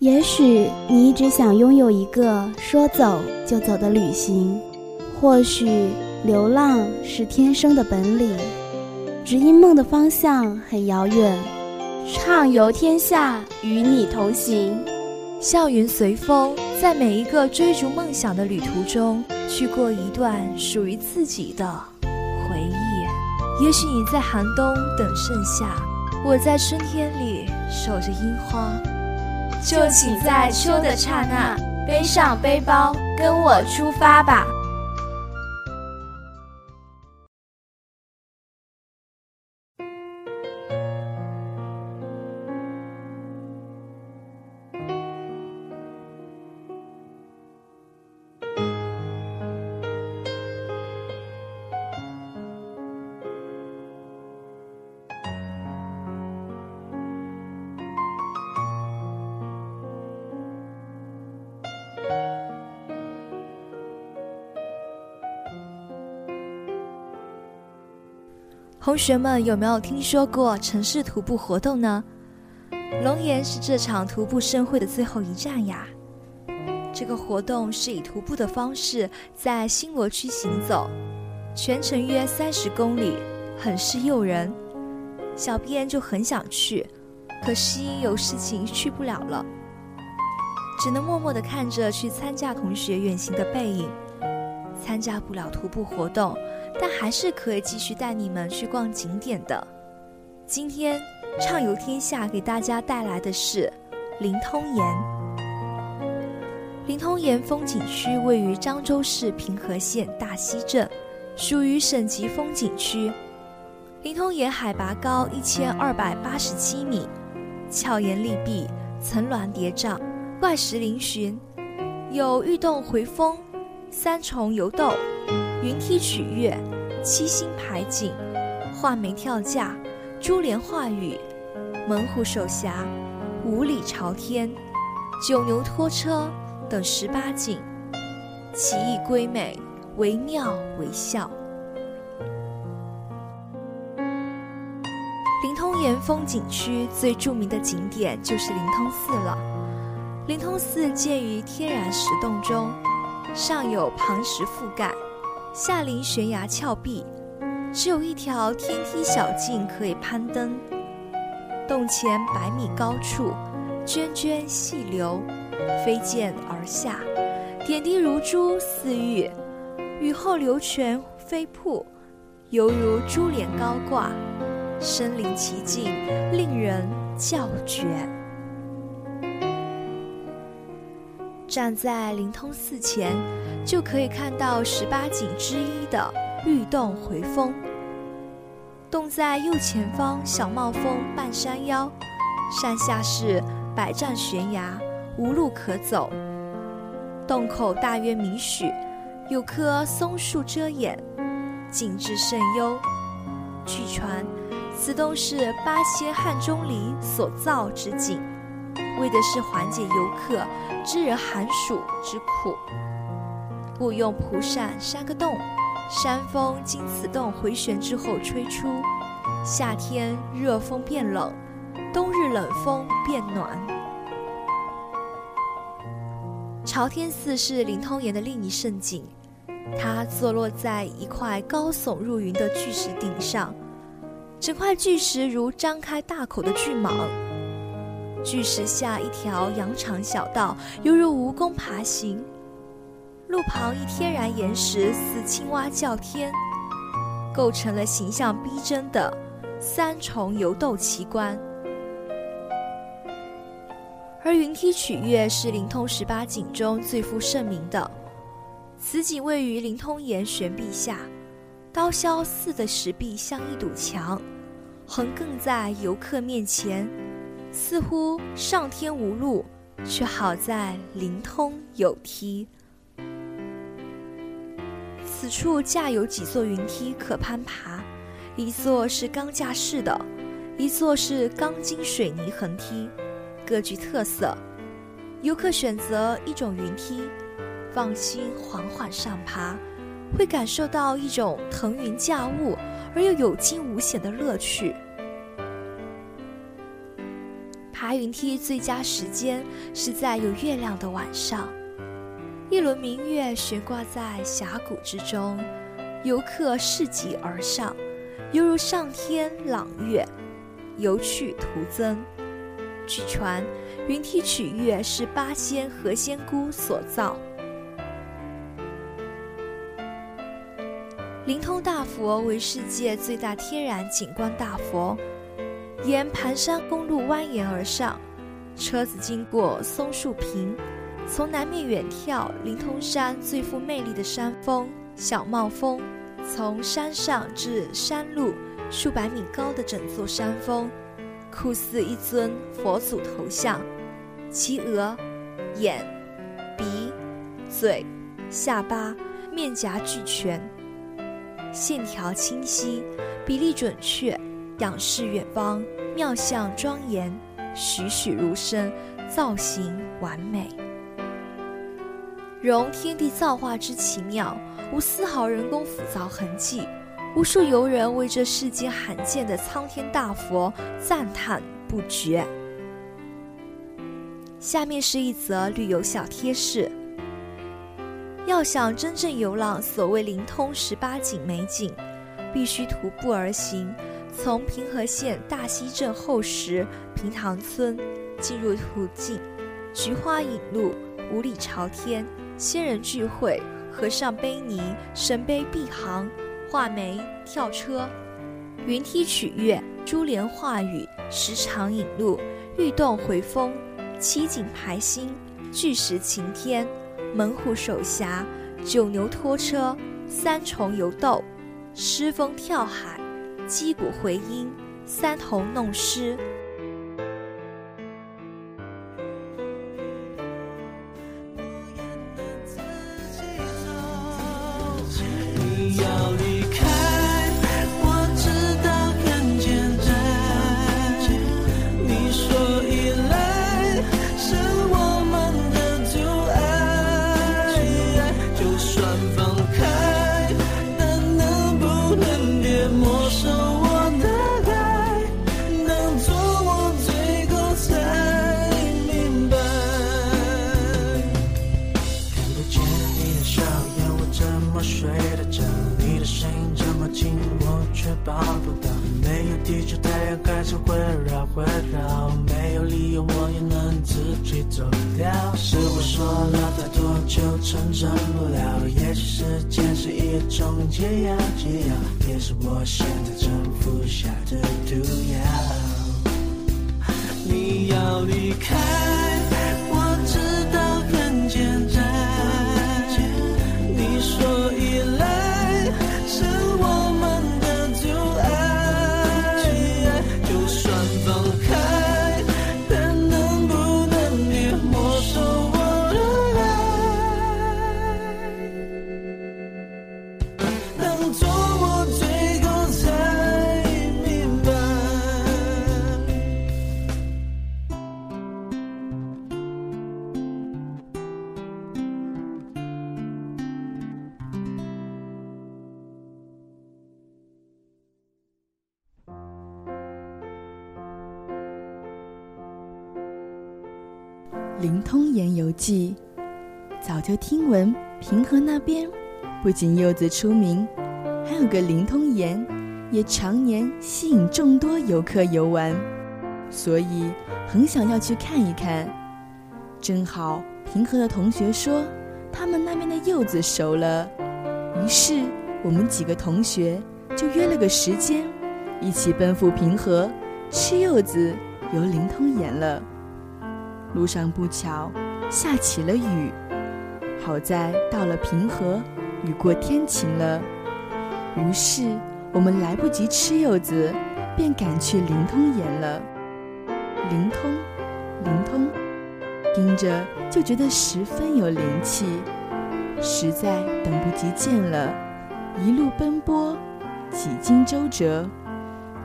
也许你一直想拥有一个说走就走的旅行，或许流浪是天生的本领，只因梦的方向很遥远。畅游天下，与你同行。笑云随风，在每一个追逐梦想的旅途中，去过一段属于自己的回忆。也许你在寒冬等盛夏，我在春天里守着樱花。就请在秋的刹那背上背包，跟我出发吧。同学们有没有听说过城市徒步活动呢？龙岩是这场徒步盛会的最后一站呀。这个活动是以徒步的方式在新罗区行走，全程约三十公里，很是诱人。小编就很想去，可惜有事情去不了了，只能默默地看着去参加同学远行的背影，参加不了徒步活动。但还是可以继续带你们去逛景点的。今天畅游天下给大家带来的是灵通岩。灵通岩风景区位于漳州市平和县大溪镇，属于省级风景区。灵通岩海拔高一千二百八十七米，峭岩立壁，层峦叠嶂，怪石嶙峋，有玉洞回峰、三重游斗。云梯曲月、七星排景、画眉跳架、珠帘画雨、猛虎守峡、五里朝天、九牛拖车等十八景，奇异瑰美，惟妙惟肖。灵通岩风景区最著名的景点就是灵通寺了。灵通寺建于天然石洞中，上有磐石覆盖。下临悬崖峭壁，只有一条天梯小径可以攀登。洞前百米高处，涓涓细流飞溅而下，点滴如珠似玉，雨后流泉飞瀑，犹如珠帘高挂，身临其境，令人叫绝。站在灵通寺前。就可以看到十八景之一的玉洞回峰。洞在右前方小帽峰半山腰，山下是百丈悬崖，无路可走。洞口大约米许，有棵松树遮掩，景致甚优。据传，此洞是八仙汉钟离所造之景，为的是缓解游客知人寒暑之苦。故用蒲扇扇个洞，山风经此洞回旋之后吹出，夏天热风变冷，冬日冷风变暖。朝天寺是灵通岩的另一胜景，它坐落在一块高耸入云的巨石顶上，整块巨石如张开大口的巨蟒，巨石下一条羊肠小道，犹如蜈蚣爬行。路旁一天然岩石似青蛙叫天，构成了形象逼真的三重游斗奇观。而云梯曲月是灵通十八景中最负盛名的，此景位于灵通岩悬壁下，刀削似的石壁像一堵墙，横亘在游客面前，似乎上天无路，却好在灵通有梯。此处架有几座云梯可攀爬，一座是钢架式的，一座是钢筋水泥横梯，各具特色。游客选择一种云梯，放心缓缓上爬，会感受到一种腾云驾雾而又有惊无险的乐趣。爬云梯最佳时间是在有月亮的晚上，一轮明月悬挂在峡谷之中，游客拾级而上，犹如上天朗月，游去徒增。据传，云梯取月是八仙何仙姑所造。灵通大佛为世界最大天然景观大佛。沿盘山公路蜿蜒而上，车子经过松树坪，从南面远眺灵通山最富魅力的山峰小帽峰。从山上至山路数百米高的整座山峰，酷似一尊佛祖头像，其额、眼、鼻、嘴、下巴、面颊俱全，线条清晰，比例准确。仰视远方，妙相庄严，栩栩如生，造型完美，融天地造化之奇妙，无丝毫人工复造痕迹。无数游人为这世间罕见的苍天大佛赞叹不绝。下面是一则旅游小贴士：要想真正游览所谓灵通十八景美景，必须徒步而行。从平和县大溪镇后石平塘村进入途径，菊花引路，五里朝天，仙人聚会，和尚背泥，神碑碧行，画眉跳车，云梯取月，珠帘画雨，石场引路，玉洞回风，七景排星，巨石擎天，猛虎守峡，九牛拖车，三重游斗，狮峰跳海。击鼓回音，三头弄狮。《灵通岩游记》，早就听闻平和那边不仅柚子出名，还有个灵通岩，也常年吸引众多游客游玩，所以很想要去看一看。正好平和的同学说他们那边的柚子熟了，于是我们几个同学就约了个时间，一起奔赴平和吃柚子、游灵通岩了。路上不巧下起了雨，好在到了平和，雨过天晴了。于是我们来不及吃柚子，便赶去灵通岩了。灵通，灵通，听着就觉得十分有灵气，实在等不及见了。一路奔波，几经周折，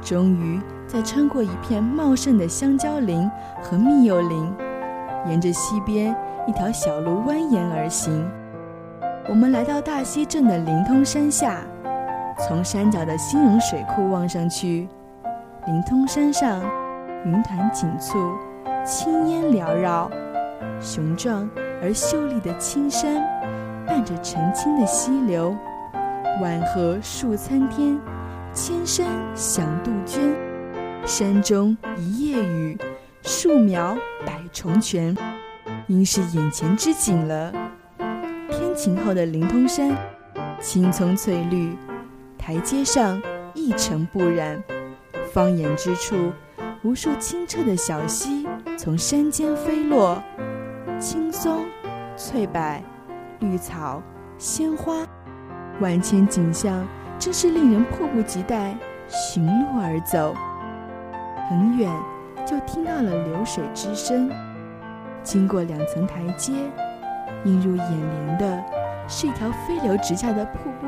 终于在穿过一片茂盛的香蕉林和蜜柚林。沿着溪边一条小路蜿蜒而行，我们来到大溪镇的灵通山下。从山脚的兴荣水库望上去，灵通山上云团锦簇，青烟缭绕，雄壮而秀丽的青山，伴着澄清的溪流，万壑数参天，千山响杜鹃。山中一夜雨，树苗百重泉，应是眼前之景了。天晴后的灵通山，青葱翠绿，台阶上一尘不染，放眼之处。无数清澈的小溪从山间飞落，青松、翠柏、绿草、鲜花，万千景象真是令人迫不及待寻路而走。很远就听到了流水之声，经过两层台阶，映入眼帘的是一条飞流直下的瀑布，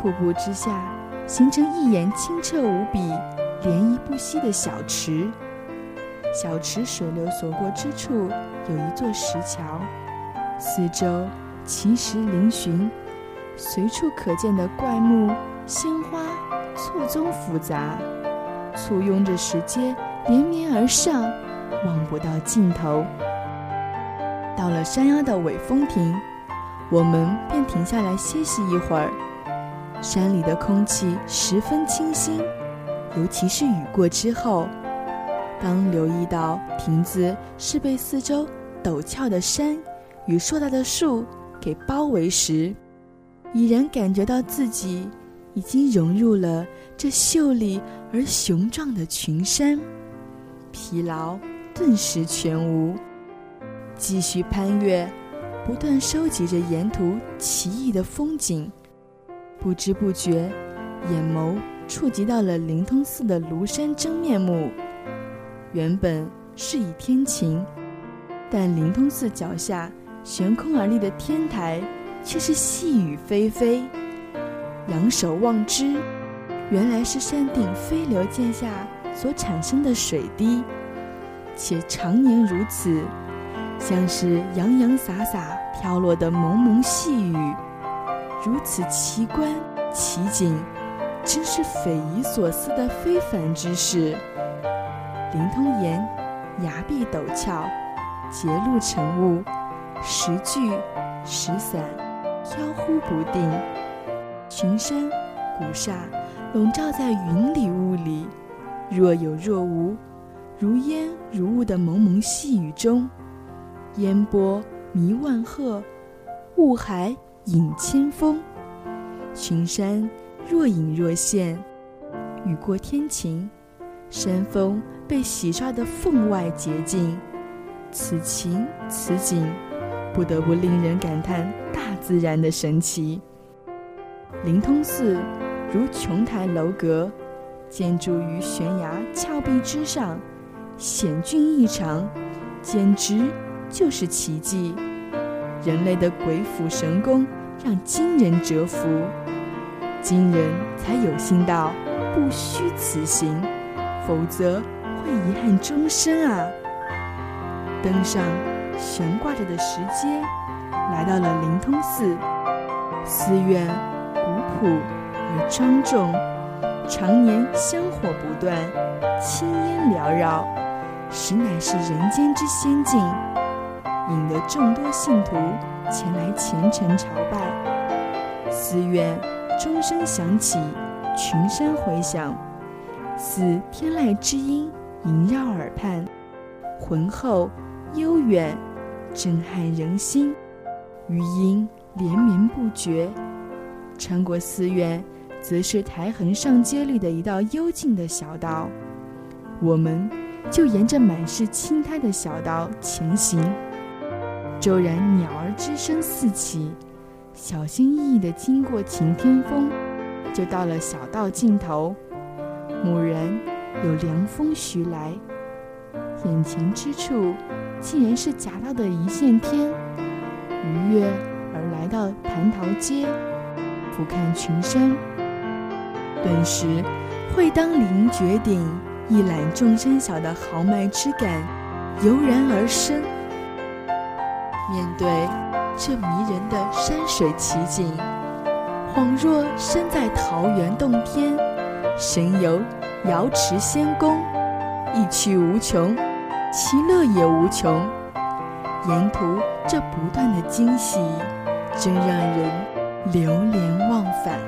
瀑布之下形成一眼清澈无比。涟漪不息的小池，小池水流所过之处有一座石桥，四周奇石嶙峋，随处可见的怪木鲜花错综复杂，簇拥着石阶连绵而上，望不到尽头。到了山腰的尾峰亭，我们便停下来歇息一会儿。山里的空气十分清新。尤其是雨过之后，当留意到亭子是被四周陡峭的山与硕大的树给包围时，已然感觉到自己已经融入了这秀丽而雄壮的群山，疲劳顿时全无，继续攀越，不断收集着沿途奇异的风景，不知不觉，眼眸。触及到了灵通寺的庐山真面目。原本是以天晴，但灵通寺脚下悬空而立的天台却是细雨霏霏。仰首望之，原来是山顶飞流溅下所产生的水滴，且常年如此，像是洋洋洒洒飘落的蒙蒙细雨，如此奇观奇景。真是匪夷所思的非凡之事。灵通岩崖壁陡峭，结露成雾，时聚时散，飘忽不定。群山古刹笼罩在云里雾里，若有若无，如烟如雾的蒙蒙细雨中，烟波迷万壑，雾海隐千峰。群山。若隐若现，雨过天晴，山峰被洗刷得分外洁净。此情此景，不得不令人感叹大自然的神奇。灵通寺如琼台楼阁，建筑于悬崖峭壁之上，险峻异常，简直就是奇迹。人类的鬼斧神工，让惊人折服。今人才有心道，不虚此行，否则会遗憾终生啊！登上悬挂着的石阶，来到了灵通寺。寺院古朴而庄重，常年香火不断，青烟缭绕，实乃是人间之仙境，引得众多信徒前来虔诚朝拜。寺院。钟声响起，群山回响，似天籁之音萦绕耳畔，浑厚悠远，震撼人心。余音连绵不绝。穿过寺院，则是苔痕上阶绿的一道幽静的小道。我们就沿着满是青苔的小道前行。骤然，鸟儿之声四起。小心翼翼地经过晴天峰，就到了小道尽头。蓦然有凉风徐来，眼前之处竟然是夹道的一线天。逾越而来到蟠桃街，俯瞰群山，顿时会当凌绝顶，一览众山小的豪迈之感油然而生。面对。这迷人的山水奇景，恍若身在桃源洞天，神游瑶池仙宫，意趣无穷。其乐也无穷。沿途这不断的惊喜，真让人流连忘返。